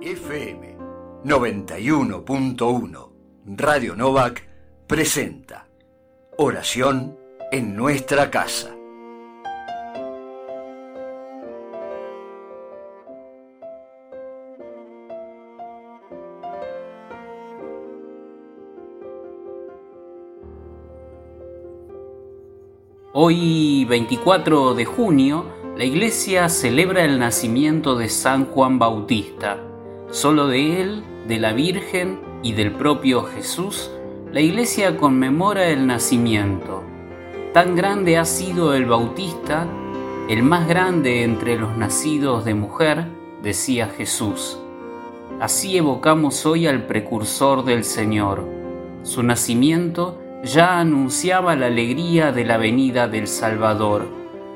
FM 91.1 Radio Novak presenta Oración en nuestra casa. Hoy 24 de junio la iglesia celebra el nacimiento de San Juan Bautista. Solo de él, de la Virgen y del propio Jesús, la iglesia conmemora el nacimiento. Tan grande ha sido el Bautista, el más grande entre los nacidos de mujer, decía Jesús. Así evocamos hoy al precursor del Señor. Su nacimiento ya anunciaba la alegría de la venida del Salvador.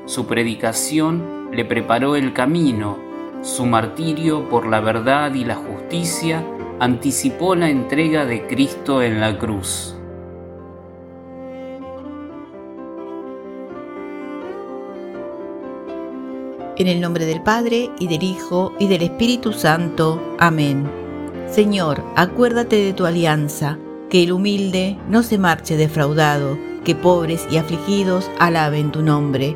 Su predicación le preparó el camino, su martirio por la verdad y la justicia anticipó la entrega de Cristo en la cruz. En el nombre del Padre, y del Hijo, y del Espíritu Santo. Amén. Señor, acuérdate de tu alianza que el humilde no se marche defraudado, que pobres y afligidos alaben tu nombre.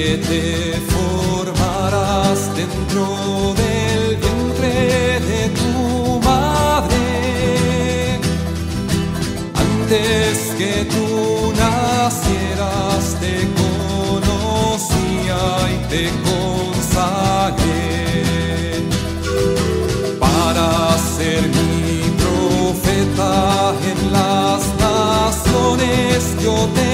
Que te formarás dentro del vientre de tu madre. Antes que tú nacieras te conocía y te consagré para ser mi profeta en las naciones. Yo te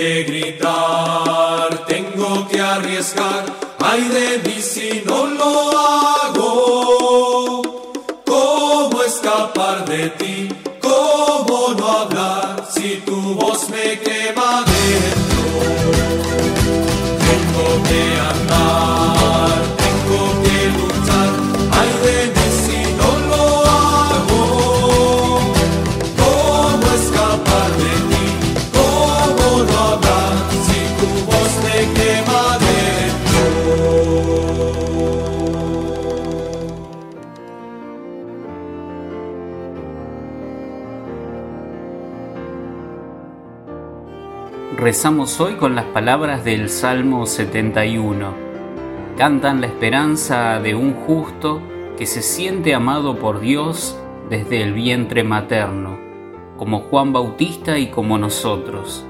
que gritar, tengo que arriesgar, ay de mí si no lo hago. ¿Cómo escapar de ti? Rezamos hoy con las palabras del Salmo 71. Cantan la esperanza de un justo que se siente amado por Dios desde el vientre materno, como Juan Bautista y como nosotros.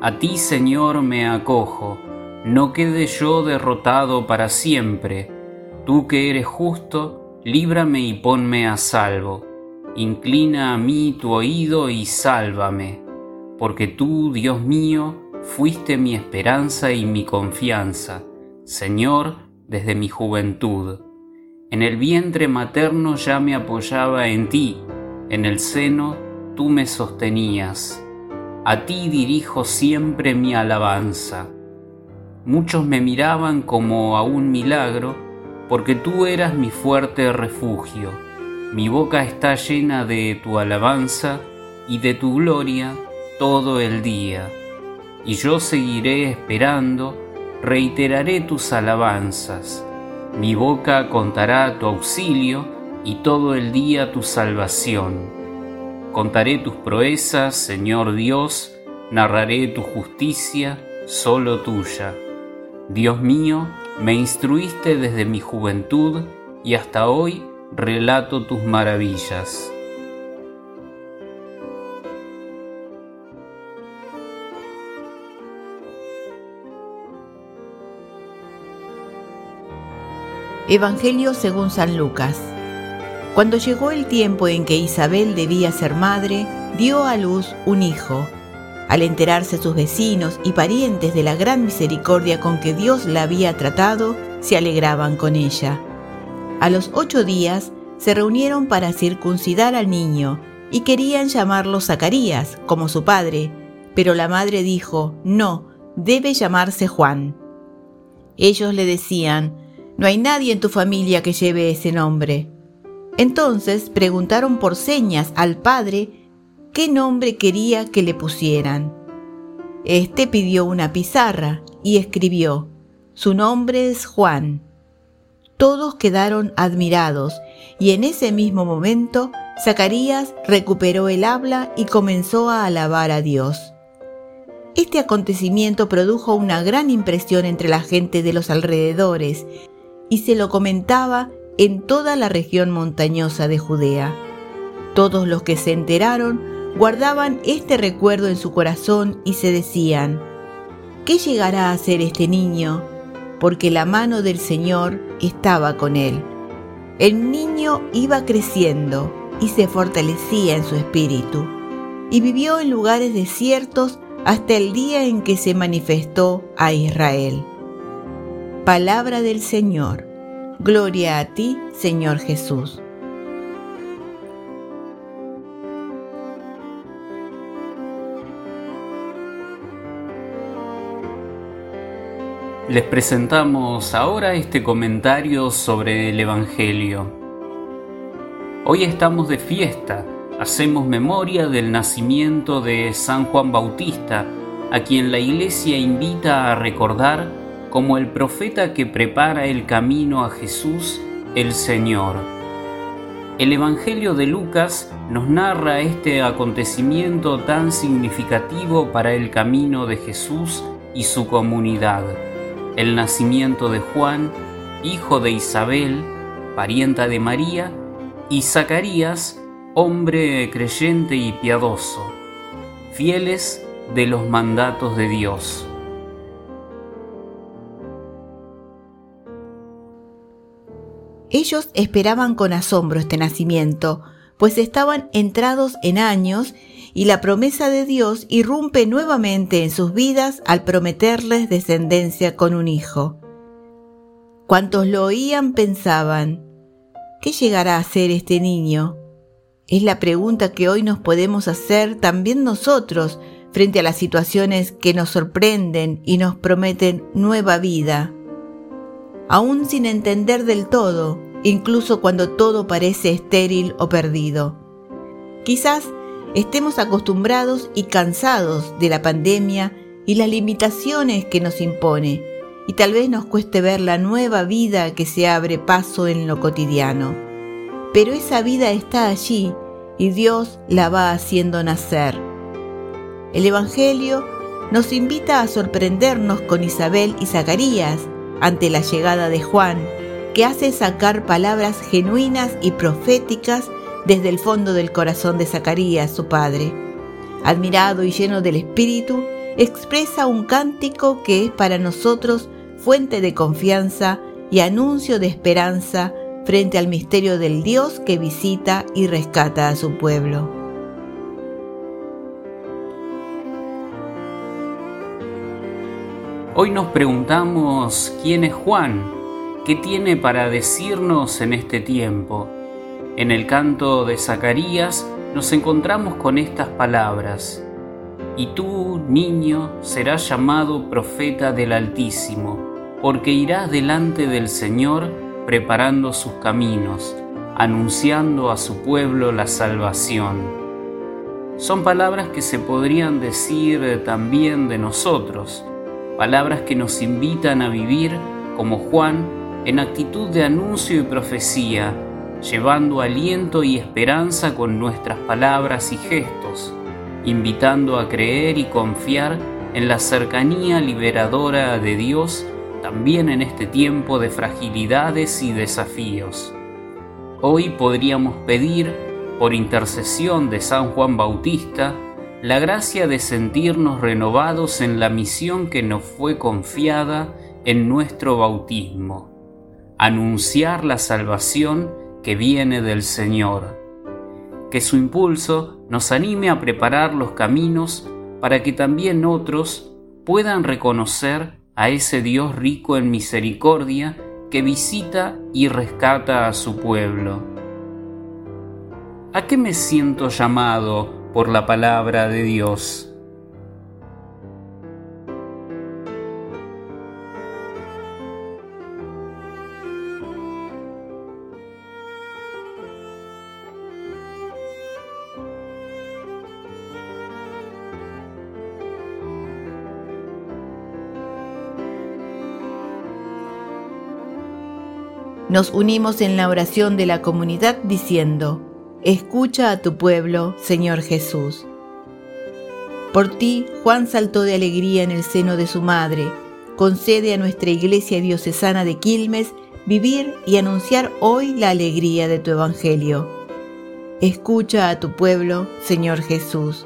A ti, Señor, me acojo, no quede yo derrotado para siempre. Tú que eres justo, líbrame y ponme a salvo. Inclina a mí tu oído y sálvame porque tú, Dios mío, fuiste mi esperanza y mi confianza, Señor, desde mi juventud. En el vientre materno ya me apoyaba en ti, en el seno tú me sostenías. A ti dirijo siempre mi alabanza. Muchos me miraban como a un milagro, porque tú eras mi fuerte refugio. Mi boca está llena de tu alabanza y de tu gloria todo el día, y yo seguiré esperando, reiteraré tus alabanzas. Mi boca contará tu auxilio y todo el día tu salvación. Contaré tus proezas, Señor Dios, narraré tu justicia, solo tuya. Dios mío, me instruiste desde mi juventud y hasta hoy relato tus maravillas. Evangelio según San Lucas. Cuando llegó el tiempo en que Isabel debía ser madre, dio a luz un hijo. Al enterarse sus vecinos y parientes de la gran misericordia con que Dios la había tratado, se alegraban con ella. A los ocho días se reunieron para circuncidar al niño y querían llamarlo Zacarías, como su padre, pero la madre dijo, no, debe llamarse Juan. Ellos le decían, no hay nadie en tu familia que lleve ese nombre. Entonces preguntaron por señas al padre qué nombre quería que le pusieran. Este pidió una pizarra y escribió, su nombre es Juan. Todos quedaron admirados y en ese mismo momento Zacarías recuperó el habla y comenzó a alabar a Dios. Este acontecimiento produjo una gran impresión entre la gente de los alrededores y se lo comentaba en toda la región montañosa de Judea. Todos los que se enteraron guardaban este recuerdo en su corazón y se decían, ¿qué llegará a ser este niño? Porque la mano del Señor estaba con él. El niño iba creciendo y se fortalecía en su espíritu, y vivió en lugares desiertos hasta el día en que se manifestó a Israel. Palabra del Señor. Gloria a ti, Señor Jesús. Les presentamos ahora este comentario sobre el Evangelio. Hoy estamos de fiesta, hacemos memoria del nacimiento de San Juan Bautista, a quien la Iglesia invita a recordar como el profeta que prepara el camino a Jesús el Señor. El Evangelio de Lucas nos narra este acontecimiento tan significativo para el camino de Jesús y su comunidad, el nacimiento de Juan, hijo de Isabel, parienta de María, y Zacarías, hombre creyente y piadoso, fieles de los mandatos de Dios. Ellos esperaban con asombro este nacimiento, pues estaban entrados en años y la promesa de Dios irrumpe nuevamente en sus vidas al prometerles descendencia con un hijo. Cuantos lo oían pensaban, ¿qué llegará a ser este niño? Es la pregunta que hoy nos podemos hacer también nosotros frente a las situaciones que nos sorprenden y nos prometen nueva vida. Aún sin entender del todo, incluso cuando todo parece estéril o perdido. Quizás estemos acostumbrados y cansados de la pandemia y las limitaciones que nos impone, y tal vez nos cueste ver la nueva vida que se abre paso en lo cotidiano. Pero esa vida está allí y Dios la va haciendo nacer. El Evangelio nos invita a sorprendernos con Isabel y Zacarías ante la llegada de Juan, que hace sacar palabras genuinas y proféticas desde el fondo del corazón de Zacarías, su padre. Admirado y lleno del Espíritu, expresa un cántico que es para nosotros fuente de confianza y anuncio de esperanza frente al misterio del Dios que visita y rescata a su pueblo. Hoy nos preguntamos quién es Juan, qué tiene para decirnos en este tiempo. En el canto de Zacarías nos encontramos con estas palabras. Y tú, niño, serás llamado profeta del Altísimo, porque irás delante del Señor preparando sus caminos, anunciando a su pueblo la salvación. Son palabras que se podrían decir también de nosotros, palabras que nos invitan a vivir como Juan en actitud de anuncio y profecía, llevando aliento y esperanza con nuestras palabras y gestos, invitando a creer y confiar en la cercanía liberadora de Dios también en este tiempo de fragilidades y desafíos. Hoy podríamos pedir, por intercesión de San Juan Bautista, la gracia de sentirnos renovados en la misión que nos fue confiada en nuestro bautismo, anunciar la salvación que viene del Señor. Que su impulso nos anime a preparar los caminos para que también otros puedan reconocer a ese Dios rico en misericordia que visita y rescata a su pueblo. ¿A qué me siento llamado por la palabra de Dios? Nos unimos en la oración de la comunidad diciendo, Escucha a tu pueblo, Señor Jesús. Por ti, Juan saltó de alegría en el seno de su madre. Concede a nuestra iglesia diocesana de Quilmes vivir y anunciar hoy la alegría de tu Evangelio. Escucha a tu pueblo, Señor Jesús.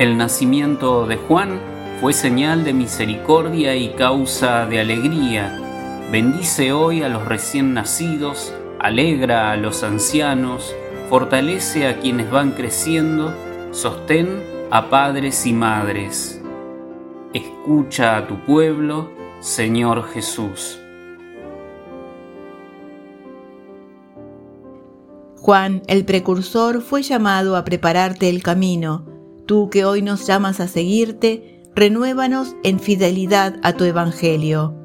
El nacimiento de Juan fue señal de misericordia y causa de alegría. Bendice hoy a los recién nacidos, alegra a los ancianos, fortalece a quienes van creciendo, sostén a padres y madres. Escucha a tu pueblo, Señor Jesús. Juan, el precursor, fue llamado a prepararte el camino. Tú que hoy nos llamas a seguirte, renuévanos en fidelidad a tu Evangelio.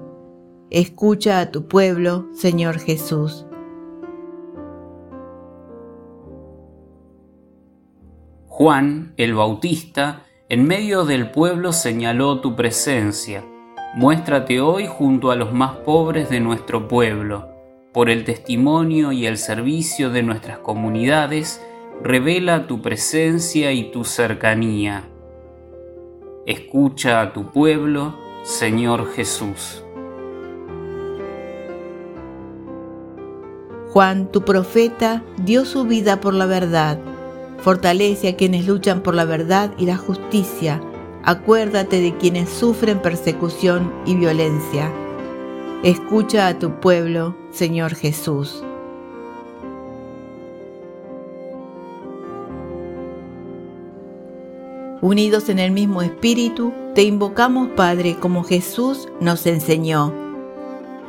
Escucha a tu pueblo, Señor Jesús. Juan, el Bautista, en medio del pueblo señaló tu presencia. Muéstrate hoy junto a los más pobres de nuestro pueblo. Por el testimonio y el servicio de nuestras comunidades, revela tu presencia y tu cercanía. Escucha a tu pueblo, Señor Jesús. Juan, tu profeta, dio su vida por la verdad. Fortalece a quienes luchan por la verdad y la justicia. Acuérdate de quienes sufren persecución y violencia. Escucha a tu pueblo, Señor Jesús. Unidos en el mismo espíritu, te invocamos, Padre, como Jesús nos enseñó.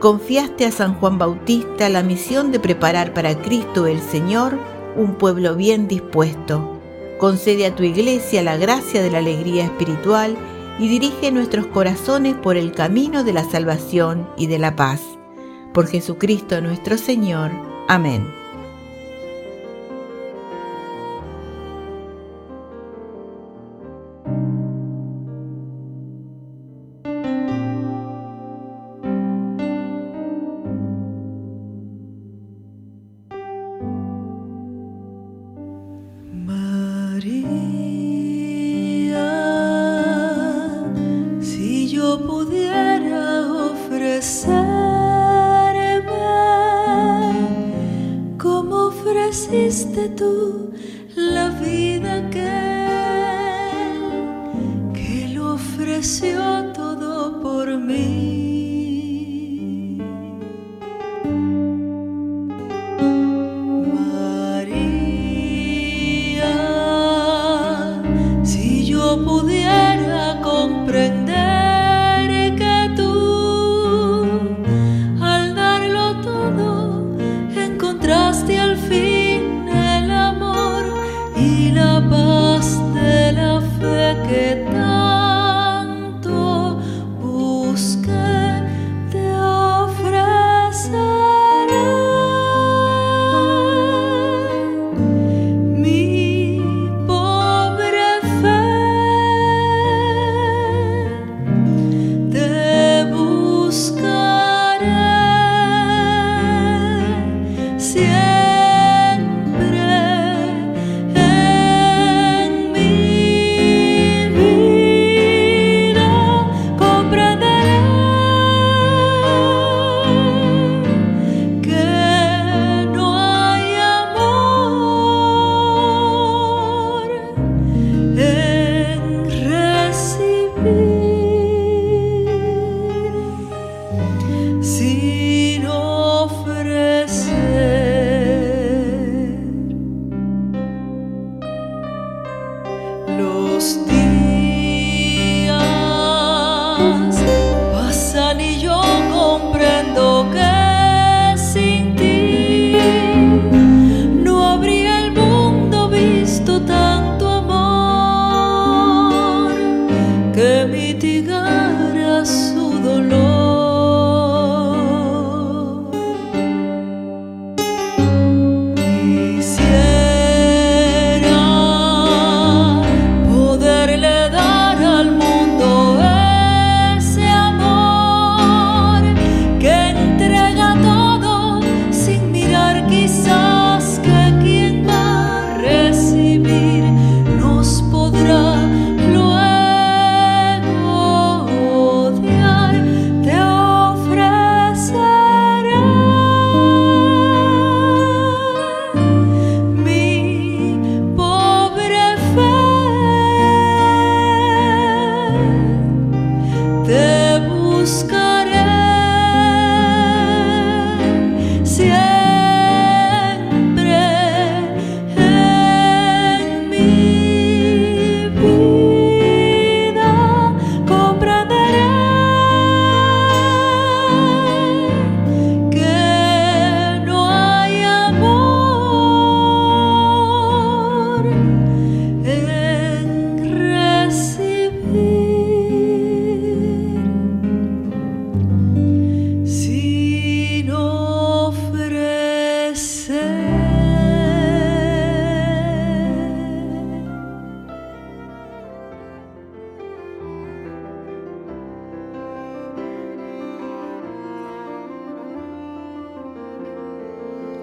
confiaste a San Juan Bautista la misión de preparar para Cristo el Señor un pueblo bien dispuesto. Concede a tu iglesia la gracia de la alegría espiritual y dirige nuestros corazones por el camino de la salvación y de la paz. Por Jesucristo nuestro Señor. Amén.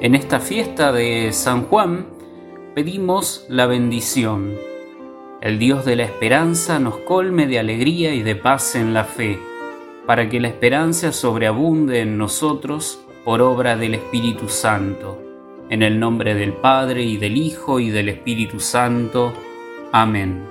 En esta fiesta de San Juan pedimos la bendición. El Dios de la esperanza nos colme de alegría y de paz en la fe, para que la esperanza sobreabunde en nosotros por obra del Espíritu Santo. En el nombre del Padre y del Hijo y del Espíritu Santo. Amén.